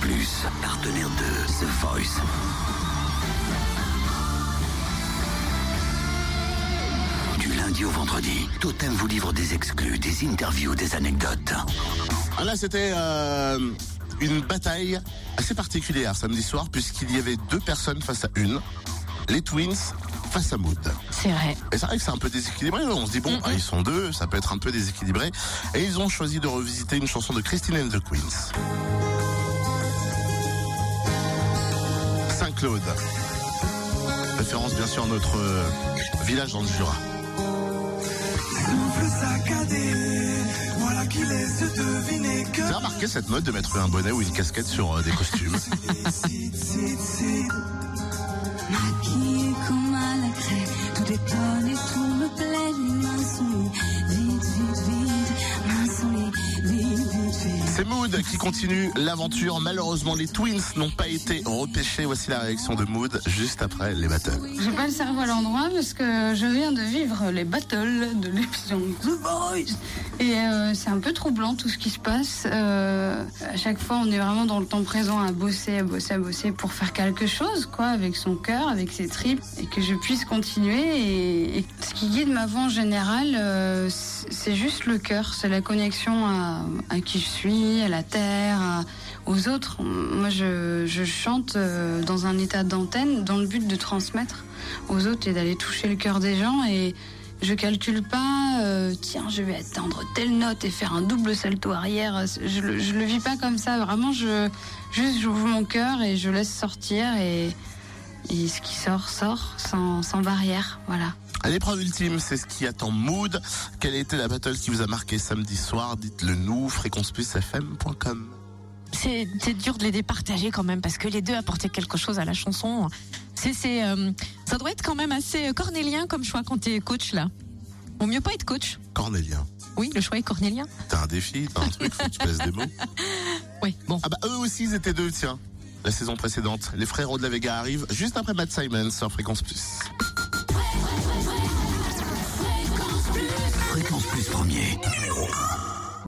Plus, partenaire de The Voice. Du lundi au vendredi, Totem vous livre des exclus, des interviews, des anecdotes. Ah, Là, c'était euh, une bataille assez particulière samedi soir, puisqu'il y avait deux personnes face à une. Les Twins face à Mood. C'est vrai. Et c'est vrai que c'est un peu déséquilibré. On se dit, bon, ah, ils sont deux, ça peut être un peu déséquilibré. Et ils ont choisi de revisiter une chanson de Christine and the Queens. Saint-Claude. Référence bien sûr à notre euh, village dans le Jura. Avez remarqué cette mode de mettre un bonnet ou une casquette sur euh, des costumes C'est Mood qui continue l'aventure. Malheureusement, les Twins n'ont pas été repêchés. Voici la réaction de Mood juste après les battles. J'ai pas le cerveau à l'endroit parce que je viens de vivre les battles de l'émission The Voice. Et euh, c'est un peu troublant tout ce qui se passe. Euh, à chaque fois, on est vraiment dans le temps présent à bosser, à bosser, à bosser pour faire quelque chose, quoi, avec son cœur, avec ses tripes, et que je puisse continuer. Et, ce qui guide ma voix en général, euh, c'est juste le cœur, c'est la connexion à qui je suis, à la terre, aux autres. Moi, je, chante euh, dans un état d'antenne dans le but de transmettre aux autres et d'aller toucher le cœur des gens. Et je calcule pas, euh, tiens, je vais atteindre telle note et faire un double salto arrière. Je, le- je le vis pas comme ça. Vraiment, je juste j'ouvre mon cœur et je laisse sortir et, et ce qui sort sort sans, sans barrière. Voilà. L'épreuve ultime, c'est ce qui attend Mood. Quelle a été la battle qui vous a marqué samedi soir? Dites-le nous, fréquenceplusfm.com. C'est c'est dur de les départager quand même parce que les deux apportaient quelque chose à la chanson. C'est c'est euh, ça doit être quand même assez cornélien comme choix quand t'es coach là. Vaut mieux pas être coach. Cornélien. Oui, le choix est cornélien. T'as un défi, t'as un truc, faut que tu places des mots. Oui, bon. Ah bah eux aussi, ils étaient deux, tiens. La saison précédente. Les frérots de la Vega arrivent juste après Matt Simon sur Fréquence Plus. Plus premier, numéro 1.